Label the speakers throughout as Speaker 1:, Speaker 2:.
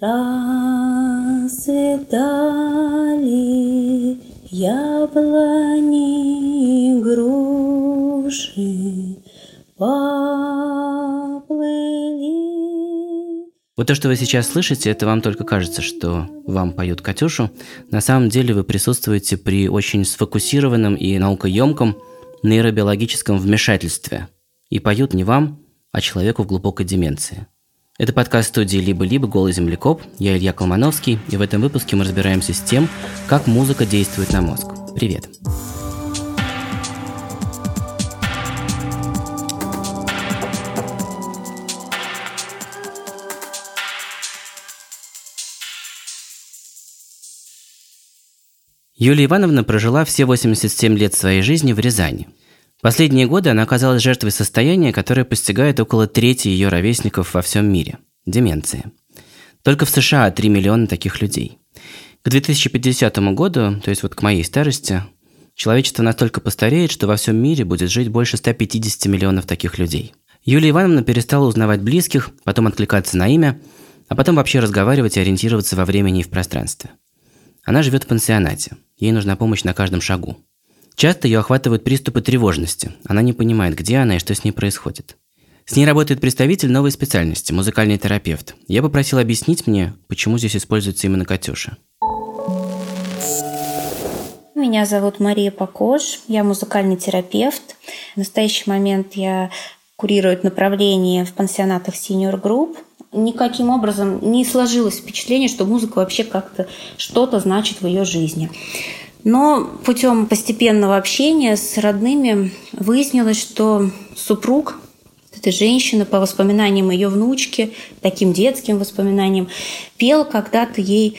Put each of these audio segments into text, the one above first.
Speaker 1: Расцветали яблони, груши, поплыли.
Speaker 2: Вот то, что вы сейчас слышите, это вам только кажется, что вам поют Катюшу. На самом деле вы присутствуете при очень сфокусированном и наукоемком нейробиологическом вмешательстве. И поют не вам, а человеку в глубокой деменции. Это подкаст студии «Либо-либо. Голый землекоп». Я Илья Колмановский, и в этом выпуске мы разбираемся с тем, как музыка действует на мозг. Привет! Юлия Ивановна прожила все 87 лет своей жизни в Рязани. Последние годы она оказалась жертвой состояния, которое постигает около трети ее ровесников во всем мире – деменции. Только в США 3 миллиона таких людей. К 2050 году, то есть вот к моей старости, человечество настолько постареет, что во всем мире будет жить больше 150 миллионов таких людей. Юлия Ивановна перестала узнавать близких, потом откликаться на имя, а потом вообще разговаривать и ориентироваться во времени и в пространстве. Она живет в пансионате – Ей нужна помощь на каждом шагу. Часто ее охватывают приступы тревожности. Она не понимает, где она и что с ней происходит. С ней работает представитель новой специальности – музыкальный терапевт. Я попросил объяснить мне, почему здесь используется именно Катюша.
Speaker 1: Меня зовут Мария Покош, я музыкальный терапевт. В настоящий момент я курирую направление в пансионатах Senior Group – никаким образом не сложилось впечатление, что музыка вообще как-то что-то значит в ее жизни. Но путем постепенного общения с родными выяснилось, что супруг этой женщины, по воспоминаниям ее внучки, таким детским воспоминаниям, пел когда-то ей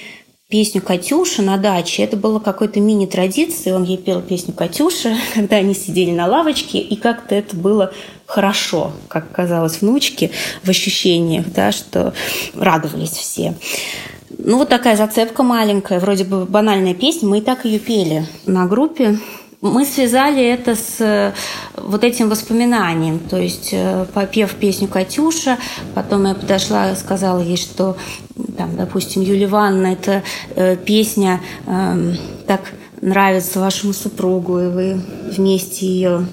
Speaker 1: песню «Катюша» на даче. Это было какой-то мини-традицией. Он ей пел песню «Катюша», когда они сидели на лавочке, и как-то это было хорошо, как казалось внучке, в ощущениях, да, что радовались все. Ну, вот такая зацепка маленькая, вроде бы банальная песня, мы и так ее пели на группе. Мы связали это с э, вот этим воспоминанием. То есть, э, попев песню «Катюша», потом я подошла и сказала ей, что, там, допустим, Юлия Ивановна, эта э, песня э, так нравится вашему супругу, и вы вместе ее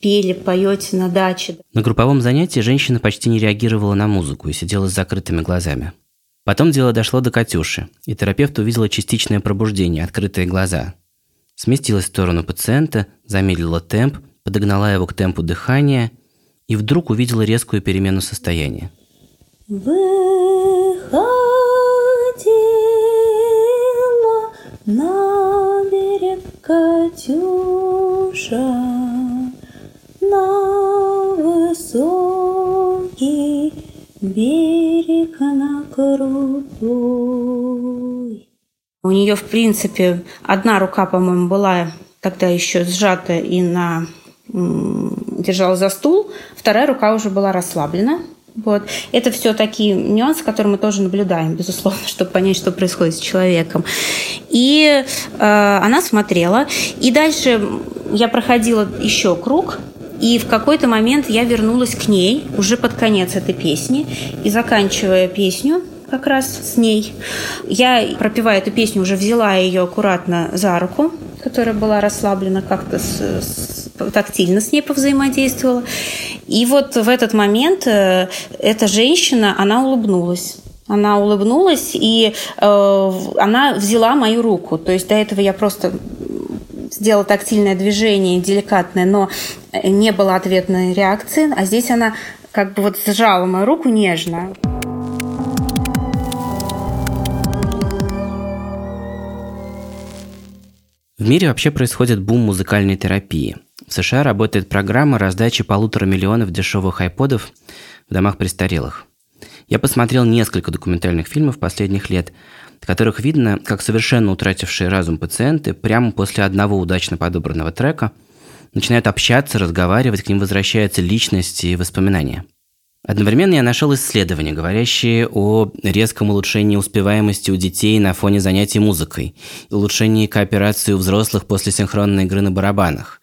Speaker 1: пели, поете на даче.
Speaker 2: На групповом занятии женщина почти не реагировала на музыку и сидела с закрытыми глазами. Потом дело дошло до Катюши, и терапевт увидела частичное пробуждение, открытые глаза. Сместилась в сторону пациента, замедлила темп, подогнала его к темпу дыхания и вдруг увидела резкую перемену состояния.
Speaker 1: Выходила на берег Катюша на высокий берег на крутой. У нее, в принципе, одна рука, по-моему, была тогда еще сжата и на держала за стул, вторая рука уже была расслаблена. Вот. Это все такие нюансы, которые мы тоже наблюдаем, безусловно, чтобы понять, что происходит с человеком. И э, она смотрела. И дальше я проходила еще круг, и в какой-то момент я вернулась к ней уже под конец этой песни. И заканчивая песню, как раз с ней. Я, пропевая эту песню, уже взяла ее аккуратно за руку, которая была расслаблена, как-то с, с, тактильно с ней повзаимодействовала. И вот в этот момент э, эта женщина, она улыбнулась. Она улыбнулась, и э, она взяла мою руку. То есть до этого я просто сделала тактильное движение, деликатное, но не было ответной реакции, а здесь она как бы вот сжала мою руку нежно.
Speaker 2: В мире вообще происходит бум музыкальной терапии. В США работает программа раздачи полутора миллионов дешевых айподов в домах престарелых. Я посмотрел несколько документальных фильмов последних лет, которых видно, как совершенно утратившие разум пациенты прямо после одного удачно подобранного трека начинают общаться, разговаривать, к ним возвращаются личности и воспоминания. Одновременно я нашел исследования, говорящие о резком улучшении успеваемости у детей на фоне занятий музыкой, улучшении кооперации у взрослых после синхронной игры на барабанах,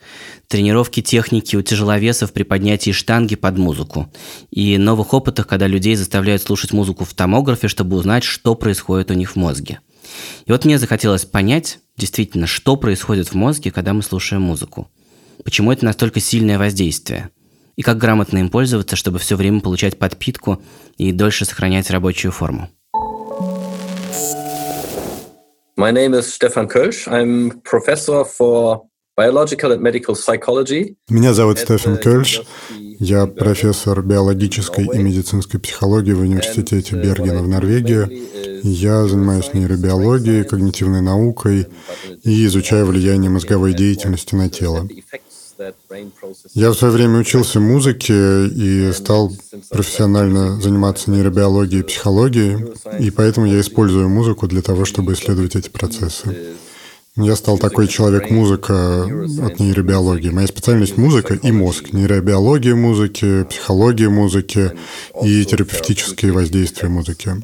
Speaker 2: тренировки техники у тяжеловесов при поднятии штанги под музыку и новых опытах, когда людей заставляют слушать музыку в томографе, чтобы узнать, что происходит у них в мозге. И вот мне захотелось понять, действительно, что происходит в мозге, когда мы слушаем музыку. Почему это настолько сильное воздействие? И как грамотно им пользоваться, чтобы все время получать подпитку и дольше сохранять рабочую форму.
Speaker 3: My name is Stefan Kölsch. I'm professor for biological and medical psychology.
Speaker 4: Меня зовут Стефан Кельш. Я профессор биологической и медицинской психологии в университете Бергена в Норвегии. Я занимаюсь нейробиологией, когнитивной наукой и изучаю влияние мозговой деятельности на тело. Я в свое время учился музыке и стал профессионально заниматься нейробиологией и психологией, и поэтому я использую музыку для того, чтобы исследовать эти процессы. Я стал такой человек-музыка от нейробиологии. Моя специальность — музыка и мозг. Нейробиология музыки, психология музыки и терапевтические воздействия музыки.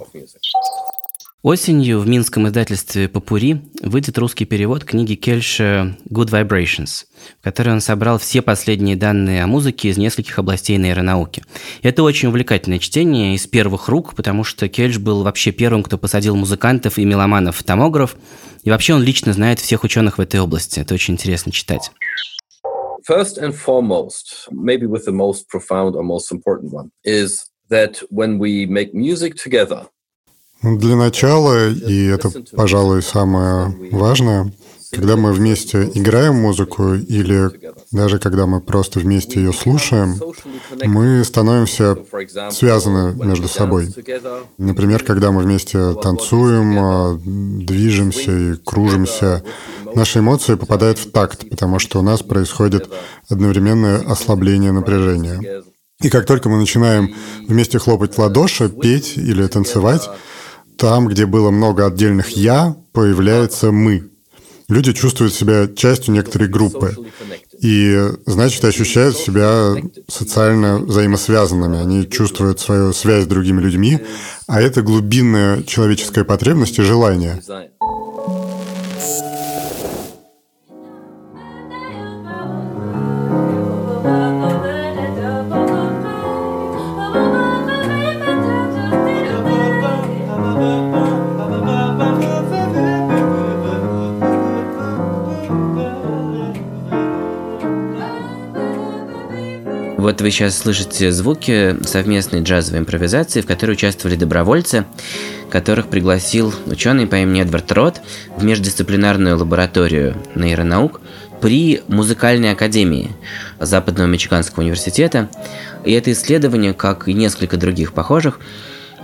Speaker 2: Осенью в минском издательстве «Папури» выйдет русский перевод книги Кельша «Good Vibrations», в которой он собрал все последние данные о музыке из нескольких областей нейронауки. Это очень увлекательное чтение из первых рук, потому что Кельш был вообще первым, кто посадил музыкантов и меломанов в томограф, и вообще он лично знает всех ученых в этой области. Это очень интересно читать.
Speaker 3: First and foremost, maybe with the most profound or most important one, is that when we make music together –
Speaker 4: для начала, и это, пожалуй, самое важное, когда мы вместе играем музыку или даже когда мы просто вместе ее слушаем, мы становимся связаны между собой. Например, когда мы вместе танцуем, а, движемся и кружимся, наши эмоции попадают в такт, потому что у нас происходит одновременное ослабление напряжения. И как только мы начинаем вместе хлопать в ладоши, петь или танцевать, там, где было много отдельных «я», появляется «мы». Люди чувствуют себя частью некоторой группы. И, значит, ощущают себя социально взаимосвязанными. Они чувствуют свою связь с другими людьми, а это глубинная человеческая потребность и желание.
Speaker 2: Вот вы сейчас слышите звуки совместной джазовой импровизации, в которой участвовали добровольцы, которых пригласил ученый по имени Эдвард Рот в междисциплинарную лабораторию нейронаук при музыкальной академии Западного Мичиганского университета. И это исследование, как и несколько других похожих,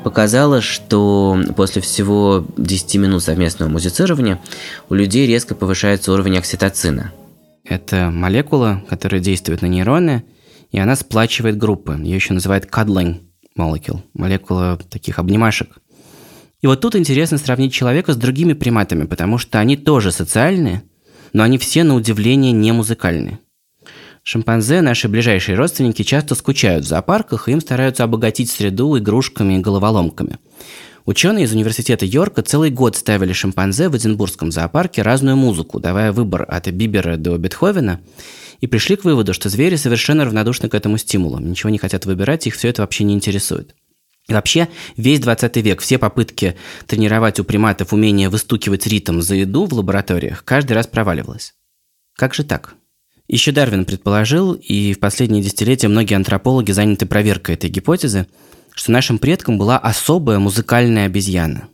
Speaker 2: показало, что после всего 10 минут совместного музицирования у людей резко повышается уровень окситоцина. Это молекула, которая действует на нейроны и она сплачивает группы. Ее еще называют cuddling molecule, молекула таких обнимашек. И вот тут интересно сравнить человека с другими приматами, потому что они тоже социальные, но они все на удивление не музыкальные. Шимпанзе, наши ближайшие родственники, часто скучают в зоопарках, и им стараются обогатить среду игрушками и головоломками. Ученые из университета Йорка целый год ставили шимпанзе в Эдинбургском зоопарке разную музыку, давая выбор от Бибера до Бетховена, и пришли к выводу, что звери совершенно равнодушны к этому стимулу, ничего не хотят выбирать, их все это вообще не интересует. И вообще, весь 20 век, все попытки тренировать у приматов умение выстукивать ритм за еду в лабораториях каждый раз проваливалось. Как же так? Еще Дарвин предположил, и в последние десятилетия многие антропологи заняты проверкой этой гипотезы, что нашим предкам была особая музыкальная обезьяна.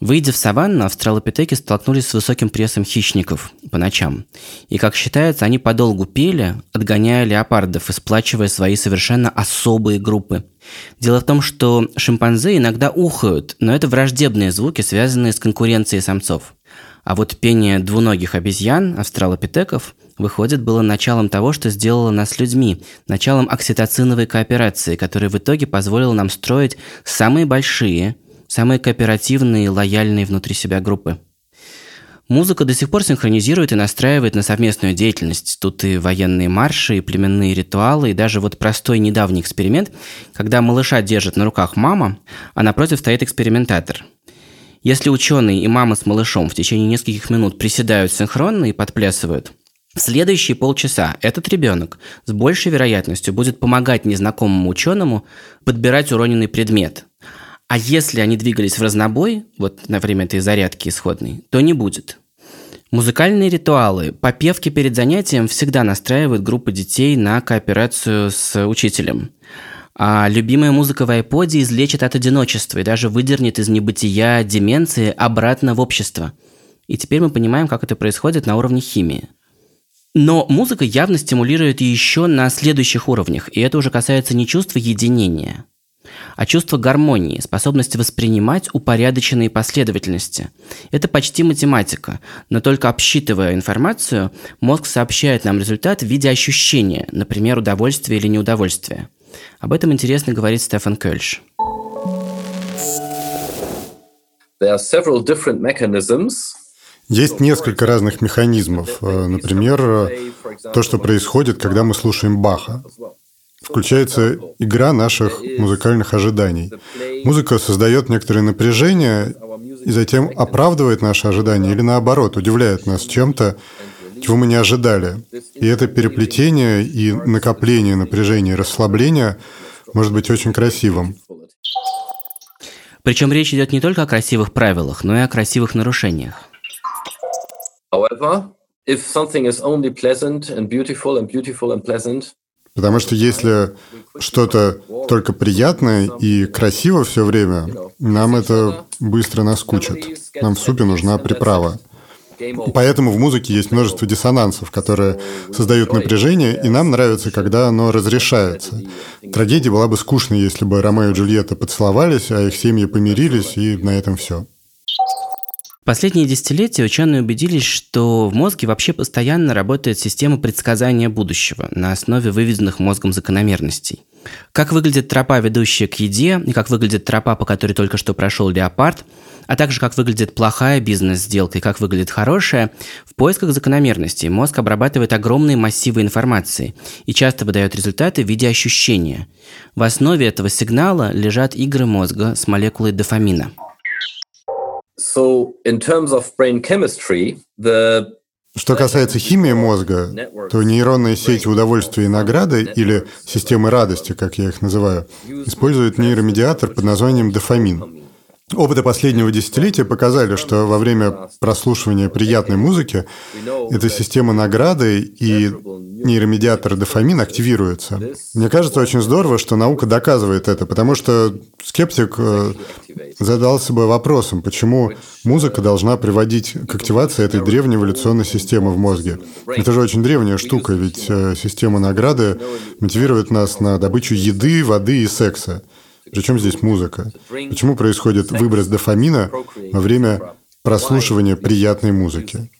Speaker 2: Выйдя в саванну, австралопитеки столкнулись с высоким прессом хищников по ночам. И, как считается, они подолгу пели, отгоняя леопардов и сплачивая свои совершенно особые группы. Дело в том, что шимпанзе иногда ухают, но это враждебные звуки, связанные с конкуренцией самцов. А вот пение двуногих обезьян, австралопитеков, выходит, было началом того, что сделало нас людьми, началом окситоциновой кооперации, которая в итоге позволила нам строить самые большие – самые кооперативные и лояльные внутри себя группы. Музыка до сих пор синхронизирует и настраивает на совместную деятельность. Тут и военные марши, и племенные ритуалы, и даже вот простой недавний эксперимент, когда малыша держит на руках мама, а напротив стоит экспериментатор. Если ученые и мама с малышом в течение нескольких минут приседают синхронно и подплясывают, в следующие полчаса этот ребенок с большей вероятностью будет помогать незнакомому ученому подбирать уроненный предмет – а если они двигались в разнобой, вот на время этой зарядки исходной, то не будет. Музыкальные ритуалы, попевки перед занятием всегда настраивают группы детей на кооперацию с учителем. А любимая музыка в айподе излечит от одиночества и даже выдернет из небытия деменции обратно в общество. И теперь мы понимаем, как это происходит на уровне химии. Но музыка явно стимулирует еще на следующих уровнях, и это уже касается не чувства единения – а чувство гармонии, способность воспринимать упорядоченные последовательности. Это почти математика, но только обсчитывая информацию, мозг сообщает нам результат в виде ощущения, например, удовольствия или неудовольствия. Об этом интересно говорит Стефан Кельш.
Speaker 4: Есть несколько разных механизмов. Э, например, то, что происходит, когда мы слушаем Баха включается игра наших музыкальных ожиданий. Музыка создает некоторое напряжение и затем оправдывает наши ожидания или наоборот, удивляет нас чем-то, чего мы не ожидали. И это переплетение и накопление напряжения и расслабления может быть очень красивым.
Speaker 2: Причем речь идет не только о красивых правилах, но и о красивых нарушениях. However, if something is only pleasant and beautiful and beautiful and pleasant,
Speaker 4: Потому что если что-то только приятное и красиво все время, нам это быстро наскучит. Нам в супе нужна приправа. Поэтому в музыке есть множество диссонансов, которые создают напряжение, и нам нравится, когда оно разрешается. Трагедия была бы скучной, если бы Ромео и Джульетта поцеловались, а их семьи помирились, и на этом все.
Speaker 2: Последние десятилетия ученые убедились, что в мозге вообще постоянно работает система предсказания будущего на основе выведенных мозгом закономерностей. Как выглядит тропа, ведущая к еде, и как выглядит тропа, по которой только что прошел леопард, а также как выглядит плохая бизнес-сделка и как выглядит хорошая, в поисках закономерностей мозг обрабатывает огромные массивы информации и часто выдает результаты в виде ощущения. В основе этого сигнала лежат игры мозга с молекулой дофамина –
Speaker 4: So, in terms of brain chemistry, the что касается химии мозга, то нейронные сети удовольствия и награды, или системы радости, как я их называю, используют нейромедиатор под названием дофамин. Опыты последнего десятилетия показали, что во время прослушивания приятной музыки эта система награды и нейромедиатор дофамин активируются. Мне кажется очень здорово, что наука доказывает это, потому что скептик э, задался бы вопросом, почему музыка должна приводить к активации этой древней эволюционной системы в мозге. Это же очень древняя штука, ведь э, система награды мотивирует нас на добычу еды, воды и секса. Причем здесь музыка? Почему происходит выброс дофамина во время прослушивания приятной музыки?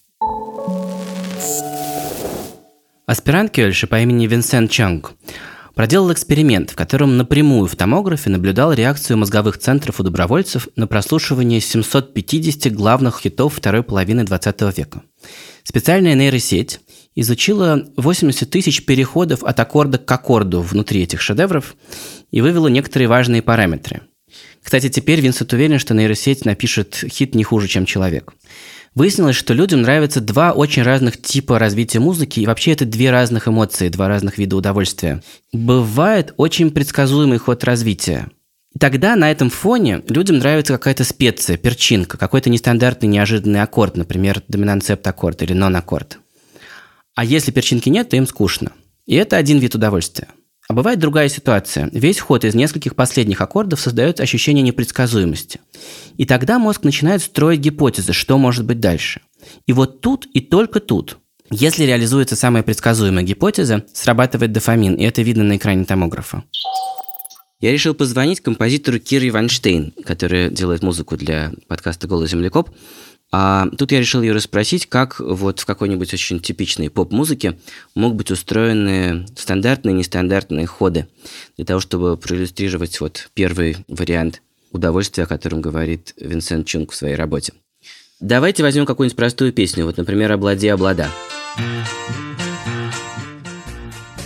Speaker 2: Аспирант Кельши по имени Винсент Чанг проделал эксперимент, в котором напрямую в томографе наблюдал реакцию мозговых центров у добровольцев на прослушивание 750 главных хитов второй половины 20 века. Специальная нейросеть изучила 80 тысяч переходов от аккорда к аккорду внутри этих шедевров и вывела некоторые важные параметры. Кстати, теперь Винсент уверен, что нейросеть напишет хит не хуже, чем человек. Выяснилось, что людям нравятся два очень разных типа развития музыки, и вообще это две разных эмоции, два разных вида удовольствия. Бывает очень предсказуемый ход развития. Тогда на этом фоне людям нравится какая-то специя, перчинка, какой-то нестандартный неожиданный аккорд, например, доминант-септ-аккорд или нон-аккорд. А если перчинки нет, то им скучно. И это один вид удовольствия. А бывает другая ситуация. Весь ход из нескольких последних аккордов создает ощущение непредсказуемости. И тогда мозг начинает строить гипотезы, что может быть дальше. И вот тут и только тут, если реализуется самая предсказуемая гипотеза, срабатывает дофамин, и это видно на экране томографа. Я решил позвонить композитору Кире Ванштейн, которая делает музыку для подкаста «Голый землекоп», а тут я решил ее расспросить, как вот в какой-нибудь очень типичной поп-музыке могут быть устроены стандартные и нестандартные ходы для того, чтобы проиллюстрировать вот первый вариант удовольствия, о котором говорит Винсент Чунг в своей работе. Давайте возьмем какую-нибудь простую песню, вот, например, «Облади, облада».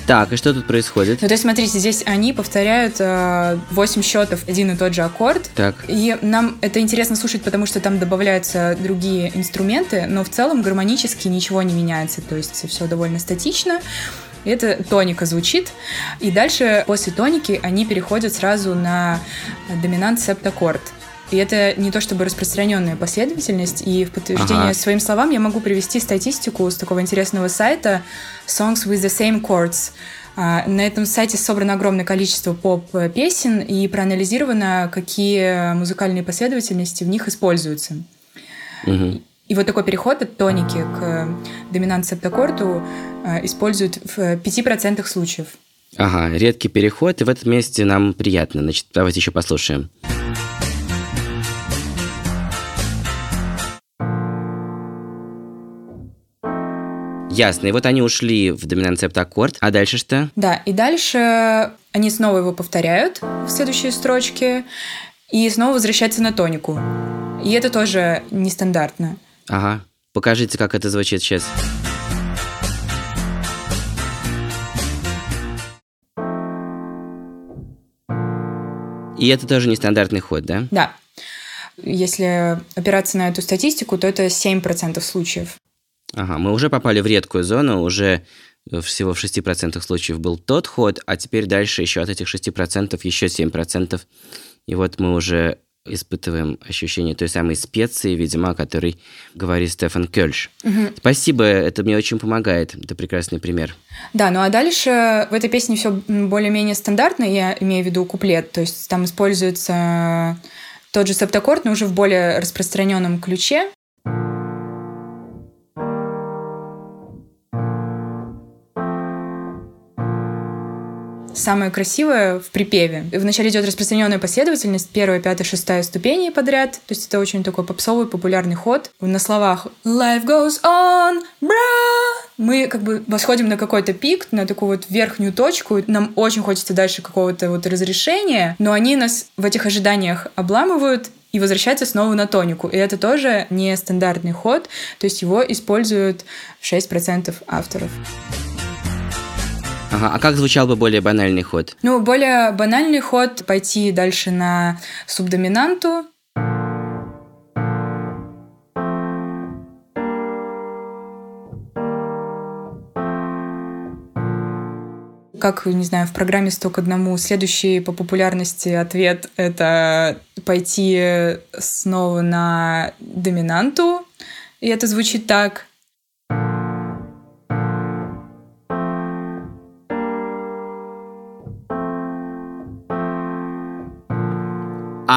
Speaker 2: Так, и что тут происходит?
Speaker 5: Ну, то есть, смотрите, здесь они повторяют э, 8 счетов один и тот же аккорд.
Speaker 2: Так.
Speaker 5: И нам это интересно слушать, потому что там добавляются другие инструменты, но в целом гармонически ничего не меняется. То есть все довольно статично. Это тоника звучит. И дальше после тоники они переходят сразу на доминант септаккорд. И это не то чтобы распространенная последовательность. И в подтверждение ага. своим словам я могу привести статистику с такого интересного сайта Songs with the Same Chords. А, на этом сайте собрано огромное количество поп-песен и проанализировано, какие музыкальные последовательности в них используются. Угу. И вот такой переход от тоники к доминант септаккорду а, используют в 5% случаев.
Speaker 2: Ага, редкий переход, и в этом месте нам приятно. Значит, давайте еще послушаем. Ясно. И вот они ушли в доминант септаккорд. А дальше что?
Speaker 5: Да, и дальше они снова его повторяют в следующей строчке и снова возвращаются на тонику. И это тоже нестандартно.
Speaker 2: Ага. Покажите, как это звучит сейчас. И это тоже нестандартный ход, да?
Speaker 5: Да. Если опираться на эту статистику, то это 7% случаев.
Speaker 2: Ага, мы уже попали в редкую зону, уже всего в 6% случаев был тот ход, а теперь дальше еще от этих 6% еще 7%. И вот мы уже испытываем ощущение той самой специи, видимо, о которой говорит Стефан Кёльш. Угу. Спасибо, это мне очень помогает. Это прекрасный пример.
Speaker 5: Да, ну а дальше в этой песне все более-менее стандартно, я имею в виду куплет. То есть там используется тот же септаккорд, но уже в более распространенном ключе. Самое красивое в припеве. Вначале идет распространенная последовательность, первая, пятая, шестая ступени подряд. То есть это очень такой попсовый, популярный ход. На словах «Life goes on, bra!» мы как бы восходим на какой-то пик, на такую вот верхнюю точку. Нам очень хочется дальше какого-то вот разрешения, но они нас в этих ожиданиях обламывают, и возвращается снова на тонику. И это тоже не стандартный ход, то есть его используют 6% авторов.
Speaker 2: Ага, а как звучал бы более банальный ход?
Speaker 5: Ну, более банальный ход пойти дальше на субдоминанту. Как, не знаю, в программе «Сто к одному» следующий по популярности ответ — это пойти снова на доминанту, и это звучит так.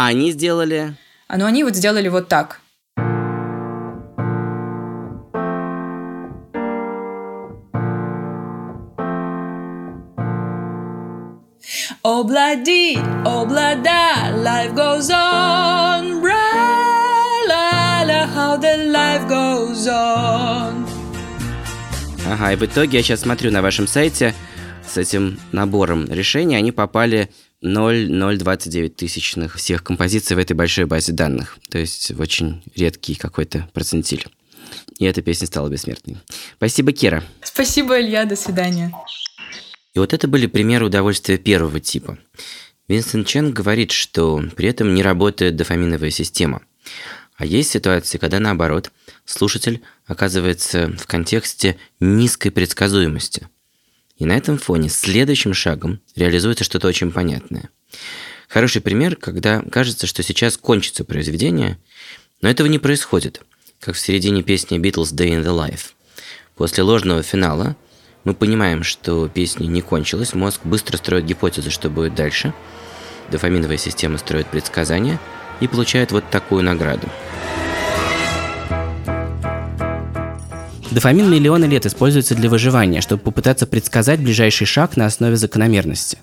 Speaker 2: А они сделали?
Speaker 5: А ну они вот сделали вот так. Облади, облада, life goes on, la la, how the life goes on.
Speaker 2: Ага, и в итоге я сейчас смотрю на вашем сайте с этим набором решений, они попали 0,029 тысячных всех композиций в этой большой базе данных. То есть в очень редкий какой-то процентиль. И эта песня стала бессмертной. Спасибо, Кира.
Speaker 5: Спасибо, Илья. До свидания.
Speaker 2: И вот это были примеры удовольствия первого типа. Винсент Чен говорит, что при этом не работает дофаминовая система. А есть ситуации, когда наоборот, слушатель оказывается в контексте низкой предсказуемости – и на этом фоне следующим шагом реализуется что-то очень понятное. Хороший пример, когда кажется, что сейчас кончится произведение, но этого не происходит, как в середине песни Beatles Day in the Life. После ложного финала мы понимаем, что песня не кончилась, мозг быстро строит гипотезы, что будет дальше, дофаминовая система строит предсказания и получает вот такую награду –
Speaker 6: Дофамин миллионы лет используется для выживания, чтобы попытаться предсказать ближайший шаг на основе закономерности.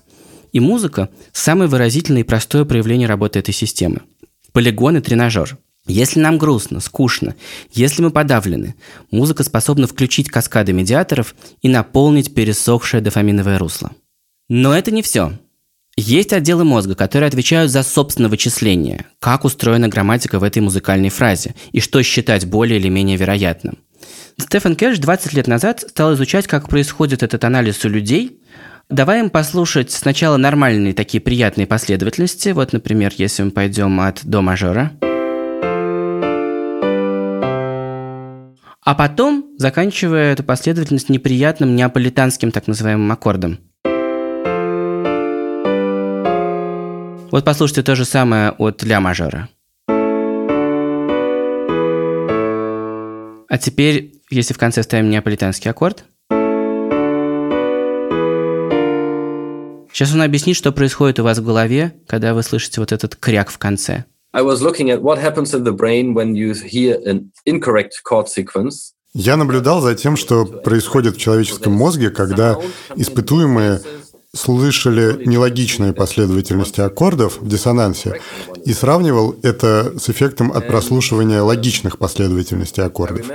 Speaker 6: И музыка – самое выразительное и простое проявление работы этой системы. Полигон и тренажер. Если нам грустно, скучно, если мы подавлены, музыка способна включить каскады медиаторов и наполнить пересохшее дофаминовое русло. Но это не все.
Speaker 2: Есть отделы мозга, которые отвечают за собственное вычисление, как устроена грамматика в этой музыкальной фразе и что считать более или менее вероятным. Стефан Кэш 20 лет назад стал изучать, как происходит этот анализ у людей. Давай им послушать сначала нормальные такие приятные последовательности. Вот, например, если мы пойдем от до мажора. А потом заканчивая эту последовательность неприятным неаполитанским так называемым аккордом – Вот послушайте то же самое от ля мажора. А теперь, если в конце ставим неаполитанский аккорд, Сейчас он объяснит, что происходит у вас в голове, когда вы слышите вот этот кряк в конце.
Speaker 3: I was looking at what happens in the brain when you hear an incorrect chord sequence.
Speaker 4: Я наблюдал за тем, что происходит в человеческом мозге, когда испытуемые слышали нелогичные последовательности аккордов в диссонансе и сравнивал это с эффектом от прослушивания логичных последовательностей аккордов.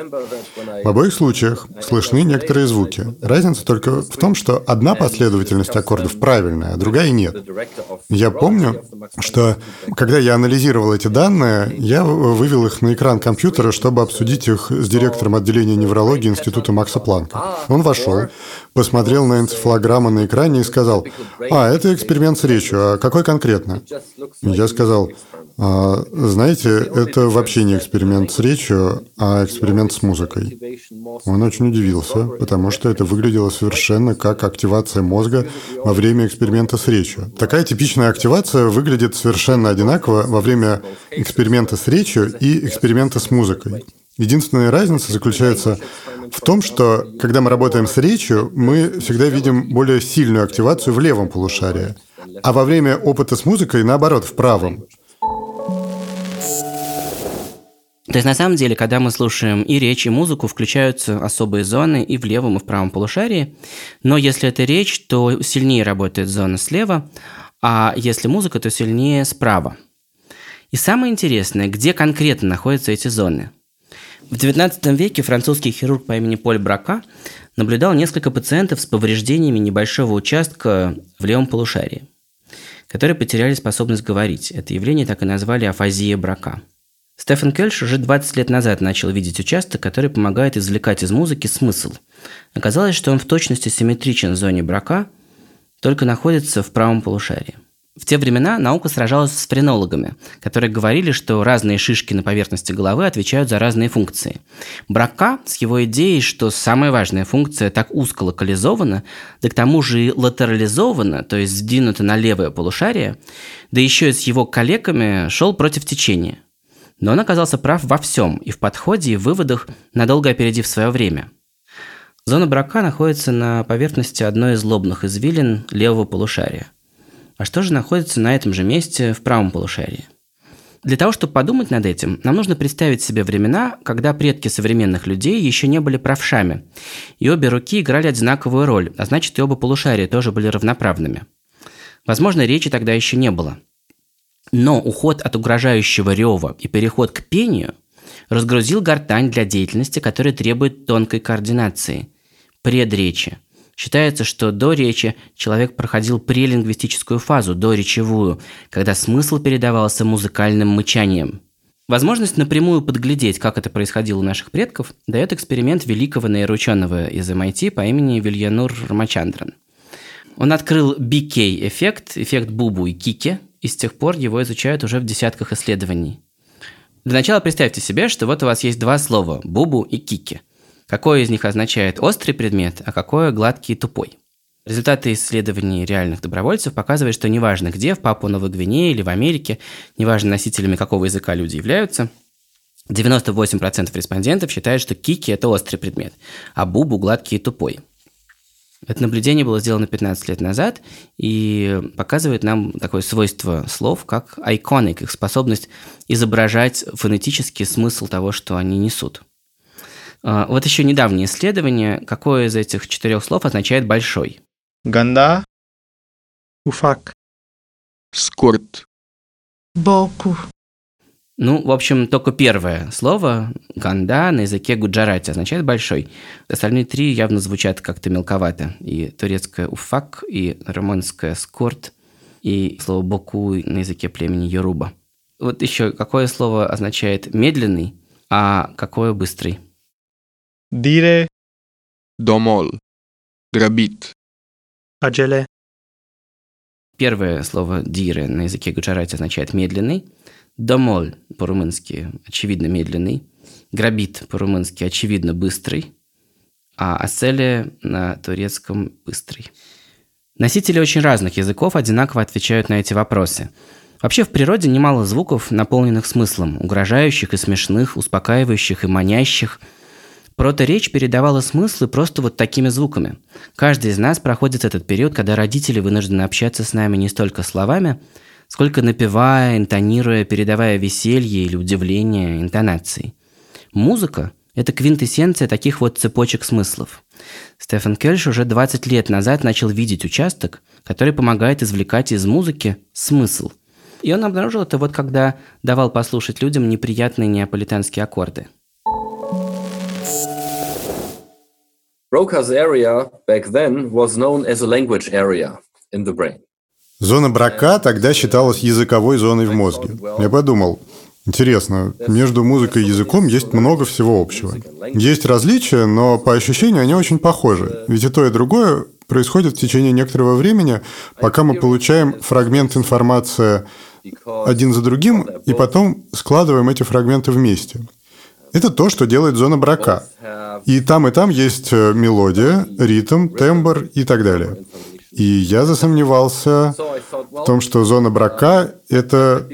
Speaker 4: В обоих случаях слышны некоторые звуки. Разница только в том, что одна последовательность аккордов правильная, а другая нет. Я помню, что когда я анализировал эти данные, я вывел их на экран компьютера, чтобы обсудить их с директором отделения неврологии Института Макса Планка. Он вошел, посмотрел на энцефалограмму на экране и сказал, «А, это эксперимент с речью, а какой конкретно?» Я сказал, а, «Знаете, это вообще не эксперимент с речью, а эксперимент с музыкой». Он очень удивился, потому что это выглядело совершенно как активация мозга во время эксперимента с речью. Такая типичная активация выглядит совершенно одинаково во время эксперимента с речью и эксперимента с музыкой. Единственная разница заключается в том, что когда мы работаем с речью, мы всегда видим более сильную активацию в левом полушарии, а во время опыта с музыкой, наоборот, в правом.
Speaker 2: То есть на самом деле, когда мы слушаем и речь, и музыку, включаются особые зоны и в левом, и в правом полушарии. Но если это речь, то сильнее работает зона слева, а если музыка, то сильнее справа. И самое интересное, где конкретно находятся эти зоны – в XIX веке французский хирург по имени Поль Брака наблюдал несколько пациентов с повреждениями небольшого участка в левом полушарии, которые потеряли способность говорить. Это явление так и назвали афазия Брака. Стефан Кельш уже 20 лет назад начал видеть участок, который помогает извлекать из музыки смысл. Оказалось, что он в точности симметричен в зоне Брака, только находится в правом полушарии. В те времена наука сражалась с френологами, которые говорили, что разные шишки на поверхности головы отвечают за разные функции. Брака с его идеей, что самая важная функция так узко локализована, да к тому же и латерализована, то есть сдвинута на левое полушарие, да еще и с его коллегами шел против течения. Но он оказался прав во всем, и в подходе, и в выводах, надолго опередив свое время. Зона брака находится на поверхности одной из лобных извилин левого полушария. А что же находится на этом же месте в правом полушарии? Для того, чтобы подумать над этим, нам нужно представить себе времена, когда предки современных людей еще не были правшами, и обе руки играли одинаковую роль, а значит и оба полушария тоже были равноправными. Возможно, речи тогда еще не было. Но уход от угрожающего рева и переход к пению разгрузил гортань для деятельности, которая требует тонкой координации, предречи, Считается, что до речи человек проходил прелингвистическую фазу, доречевую, когда смысл передавался музыкальным мычанием. Возможность напрямую подглядеть, как это происходило у наших предков, дает эксперимент великого нейроученого из MIT по имени Вильянур Рамачандран. Он открыл BK-эффект, эффект Бубу и Кики, и с тех пор его изучают уже в десятках исследований. Для начала представьте себе, что вот у вас есть два слова – Бубу и Кики – Какое из них означает острый предмет, а какое гладкий и тупой? Результаты исследований реальных добровольцев показывают, что неважно где, в Папуа Новой Гвинее или в Америке, неважно носителями какого языка люди являются, 98% респондентов считают, что кики – это острый предмет, а бубу – гладкий и тупой. Это наблюдение было сделано 15 лет назад и показывает нам такое свойство слов, как iconic, их способность изображать фонетический смысл того, что они несут – вот еще недавнее исследование, какое из этих четырех слов означает «большой».
Speaker 7: Ганда. Уфак. Скорт.
Speaker 1: Боку.
Speaker 2: Ну, в общем, только первое слово «ганда» на языке гуджарати означает «большой». Остальные три явно звучат как-то мелковато. И турецкое «уфак», и румынское «скорт», и слово «боку» на языке племени Йоруба. Вот еще какое слово означает «медленный», а какое «быстрый»?
Speaker 7: Dire domol. Грабит.
Speaker 8: Agile.
Speaker 2: Первое слово «дире» на языке гуджарати означает «медленный». Домоль по-румынски очевидно медленный. Грабит по-румынски очевидно быстрый. А аселе на турецком быстрый. Носители очень разных языков одинаково отвечают на эти вопросы. Вообще в природе немало звуков, наполненных смыслом, угрожающих и смешных, успокаивающих и манящих – Проторечь передавала смыслы просто вот такими звуками. Каждый из нас проходит этот период, когда родители вынуждены общаться с нами не столько словами, сколько напевая, интонируя, передавая веселье или удивление интонацией. Музыка – это квинтэссенция таких вот цепочек смыслов. Стефан Кельш уже 20 лет назад начал видеть участок, который помогает извлекать из музыки смысл. И он обнаружил это вот когда давал послушать людям неприятные неаполитанские аккорды –
Speaker 3: Broca's area back then was known as a language area in the brain.
Speaker 4: Зона Брака тогда считалась языковой зоной в мозге. Я подумал, интересно, между музыкой и языком есть много всего общего. Есть различия, но по ощущению они очень похожи. Ведь и то, и другое происходит в течение некоторого времени, пока мы получаем фрагмент информации один за другим, и потом складываем эти фрагменты вместе. Это то, что делает зона брака. И там, и там есть э, мелодия, ритм, тембр и так далее. И я засомневался в том, что зона брака – это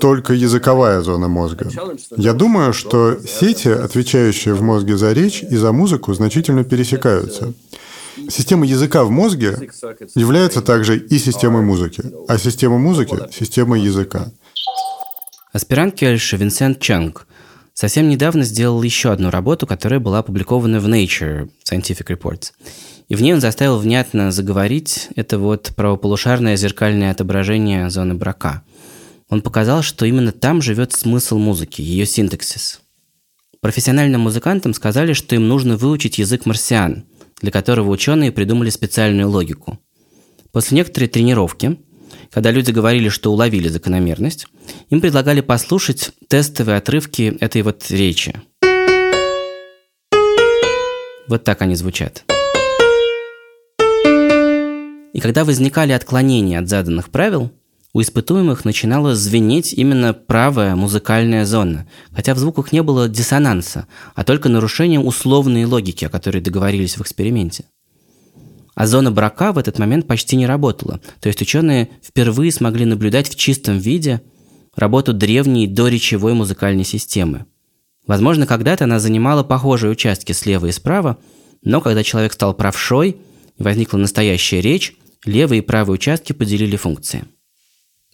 Speaker 4: только языковая зона мозга. Я думаю, что сети, отвечающие в мозге за речь и за музыку, значительно пересекаются. Система языка в мозге является также и системой музыки, а система музыки – системой языка.
Speaker 2: Аспирант Кельша Винсент Чанг совсем недавно сделал еще одну работу, которая была опубликована в Nature Scientific Reports. И в ней он заставил внятно заговорить это вот правополушарное зеркальное отображение зоны брака. Он показал, что именно там живет смысл музыки, ее синтаксис. Профессиональным музыкантам сказали, что им нужно выучить язык марсиан, для которого ученые придумали специальную логику. После некоторой тренировки когда люди говорили, что уловили закономерность, им предлагали послушать тестовые отрывки этой вот речи. Вот так они звучат. И когда возникали отклонения от заданных правил, у испытуемых начинала звенеть именно правая музыкальная зона, хотя в звуках не было диссонанса, а только нарушение условной логики, о которой договорились в эксперименте. А зона брака в этот момент почти не работала. То есть ученые впервые смогли наблюдать в чистом виде работу древней доречевой музыкальной системы. Возможно, когда-то она занимала похожие участки слева и справа, но когда человек стал правшой и возникла настоящая речь, левые и правые участки поделили функции.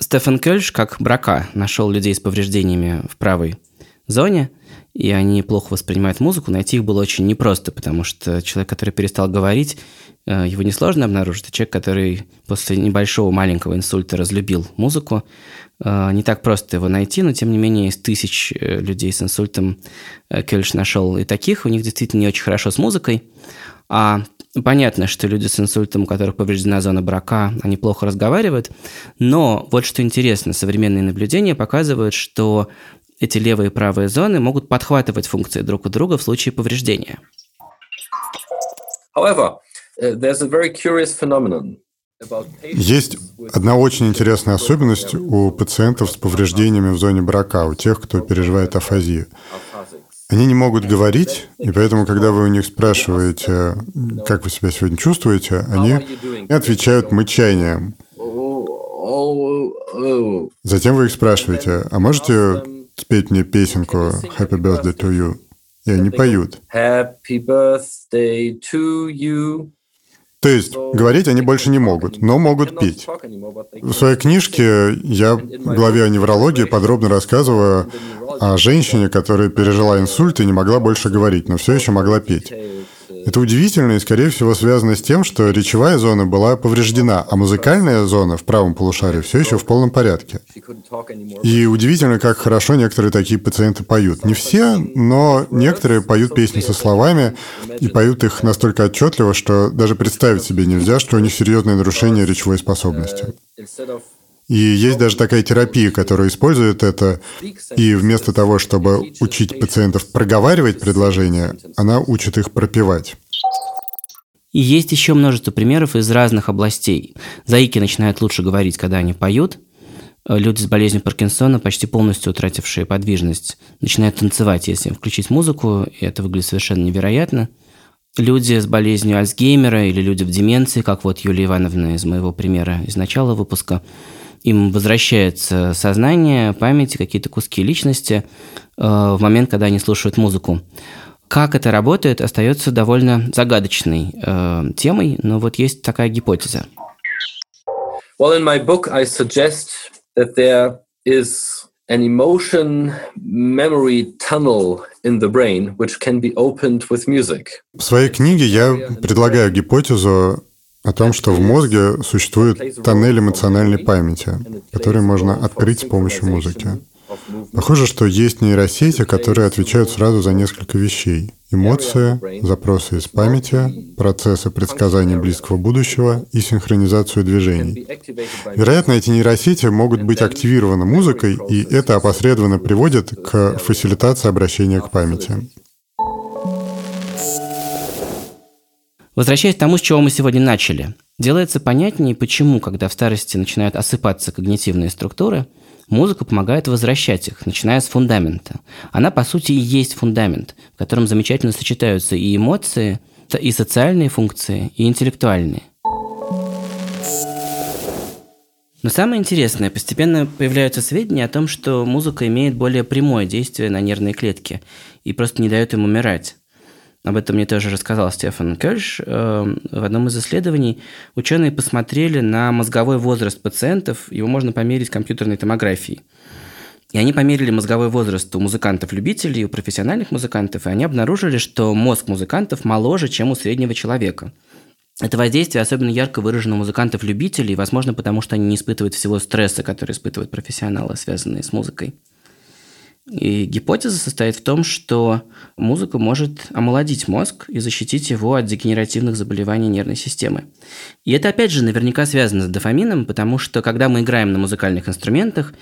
Speaker 2: Стефан Кельш, как брака, нашел людей с повреждениями в правой зоне, и они плохо воспринимают музыку, найти их было очень непросто, потому что человек, который перестал говорить, Э, его несложно обнаружить. человек, который после небольшого маленького инсульта разлюбил музыку. Э, не так просто его найти, но тем не менее из тысяч э, людей с инсультом Кельш нашел и таких. У них действительно не очень хорошо с музыкой. А понятно, что люди с инсультом, у которых повреждена зона брака, они плохо разговаривают. Но вот что интересно, современные наблюдения показывают, что эти левые и правые зоны могут подхватывать функции друг у друга в случае повреждения.
Speaker 3: However, Uh,
Speaker 4: Есть одна очень интересная особенность у пациентов с повреждениями в зоне брака, у тех, кто переживает афазию. Они не могут говорить, и поэтому, когда вы у них спрашиваете, как вы себя сегодня чувствуете, они отвечают мычанием. Затем вы их спрашиваете, а можете спеть мне песенку «Happy Birthday to You»? И они поют. Happy birthday to you. То есть говорить они больше не могут, но могут петь. В своей книжке я в главе о неврологии подробно рассказываю о женщине, которая пережила инсульт и не могла больше говорить, но все еще могла петь. Это удивительно и, скорее всего, связано с тем, что речевая зона была повреждена, а музыкальная зона в правом полушарии все еще в полном порядке. И удивительно, как хорошо некоторые такие пациенты поют. Не все, но некоторые поют песни со словами и поют их настолько отчетливо, что даже представить себе нельзя, что у них серьезное нарушение речевой способности. И есть даже такая терапия, которая использует это, и вместо того, чтобы учить пациентов проговаривать предложения, она учит их пропевать.
Speaker 2: И есть еще множество примеров из разных областей. Заики начинают лучше говорить, когда они поют. Люди с болезнью Паркинсона, почти полностью утратившие подвижность, начинают танцевать, если им включить музыку, и это выглядит совершенно невероятно. Люди с болезнью Альцгеймера или люди в деменции, как вот Юлия Ивановна из моего примера из начала выпуска, им возвращается сознание, память, какие-то куски личности э, в момент, когда они слушают музыку. Как это работает, остается довольно загадочной э, темой, но вот есть такая гипотеза.
Speaker 3: Well, in my book, I suggest that there is an emotion memory tunnel in the brain, which can be opened with music.
Speaker 4: В своей книге я предлагаю гипотезу о том, что в мозге существует тоннель эмоциональной памяти, который можно открыть с помощью музыки. Похоже, что есть нейросети, которые отвечают сразу за несколько вещей. Эмоции, запросы из памяти, процессы предсказания близкого будущего и синхронизацию движений. Вероятно, эти нейросети могут быть активированы музыкой, и это опосредованно приводит к фасилитации обращения к памяти.
Speaker 2: Возвращаясь к тому, с чего мы сегодня начали, делается понятнее, почему, когда в старости начинают осыпаться когнитивные структуры, музыка помогает возвращать их, начиная с фундамента. Она, по сути, и есть фундамент, в котором замечательно сочетаются и эмоции, и социальные функции, и интеллектуальные. Но самое интересное, постепенно появляются сведения о том, что музыка имеет более прямое действие на нервные клетки и просто не дает им умирать. Об этом мне тоже рассказал Стефан Кельш. Эм, в одном из исследований ученые посмотрели на мозговой возраст пациентов, его можно померить компьютерной томографией. И они померили мозговой возраст у музыкантов-любителей, у профессиональных музыкантов, и они обнаружили, что мозг музыкантов моложе, чем у среднего человека. Это воздействие особенно ярко выражено у музыкантов-любителей, возможно, потому что они не испытывают всего стресса, который испытывают профессионалы, связанные с музыкой. И гипотеза состоит в том, что музыка может омолодить мозг и защитить его от дегенеративных заболеваний нервной системы. И это, опять же, наверняка связано с дофамином, потому что, когда мы играем на музыкальных инструментах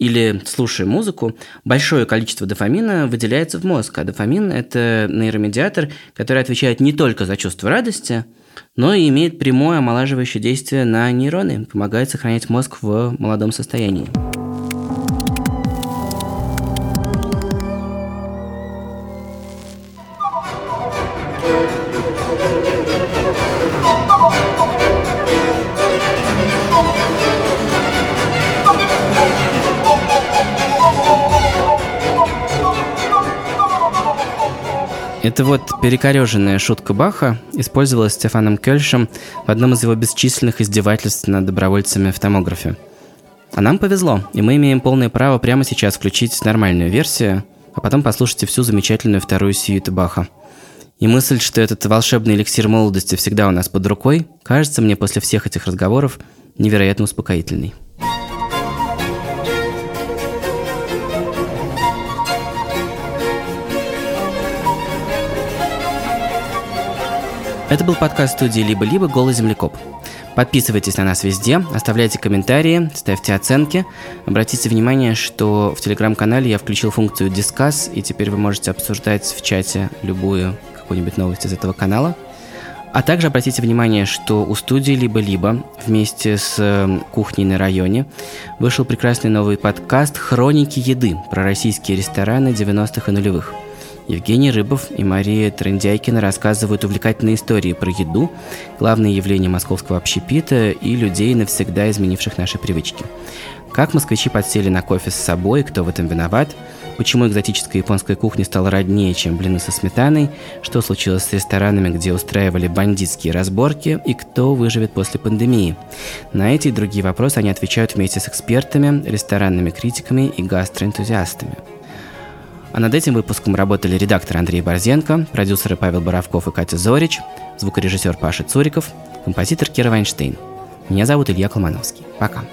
Speaker 2: или слушаем музыку, большое количество дофамина выделяется в мозг, а дофамин – это нейромедиатор, который отвечает не только за чувство радости, но и имеет прямое омолаживающее действие на нейроны, помогает сохранять мозг в молодом состоянии. Это вот перекореженная шутка Баха использовалась Стефаном Кельшем в одном из его бесчисленных издевательств над добровольцами в томографе. А нам повезло, и мы имеем полное право прямо сейчас включить нормальную версию, а потом послушайте всю замечательную вторую сиюту Баха. И мысль, что этот волшебный эликсир молодости всегда у нас под рукой, кажется мне после всех этих разговоров невероятно успокоительной. Это был подкаст студии «Либо-либо. Голый землекоп». Подписывайтесь на нас везде, оставляйте комментарии, ставьте оценки. Обратите внимание, что в телеграм-канале я включил функцию «Дискас», и теперь вы можете обсуждать в чате любую какую-нибудь новость из этого канала. А также обратите внимание, что у студии «Либо-либо» вместе с эм, «Кухней на районе» вышел прекрасный новый подкаст «Хроники еды» про российские рестораны 90-х и нулевых – Евгений Рыбов и Мария Трендяйкина рассказывают увлекательные истории про еду, главные явления московского общепита и людей, навсегда изменивших наши привычки. Как москвичи подсели на кофе с собой, кто в этом виноват, почему экзотическая японская кухня стала роднее, чем блины со сметаной, что случилось с ресторанами, где устраивали бандитские разборки, и кто выживет после пандемии. На эти и другие вопросы они отвечают вместе с экспертами, ресторанными критиками и гастроэнтузиастами. А над этим выпуском работали редактор Андрей Борзенко, продюсеры Павел Боровков и Катя Зорич, звукорежиссер Паша Цуриков, композитор Кира Вайнштейн. Меня зовут Илья Колмановский. Пока.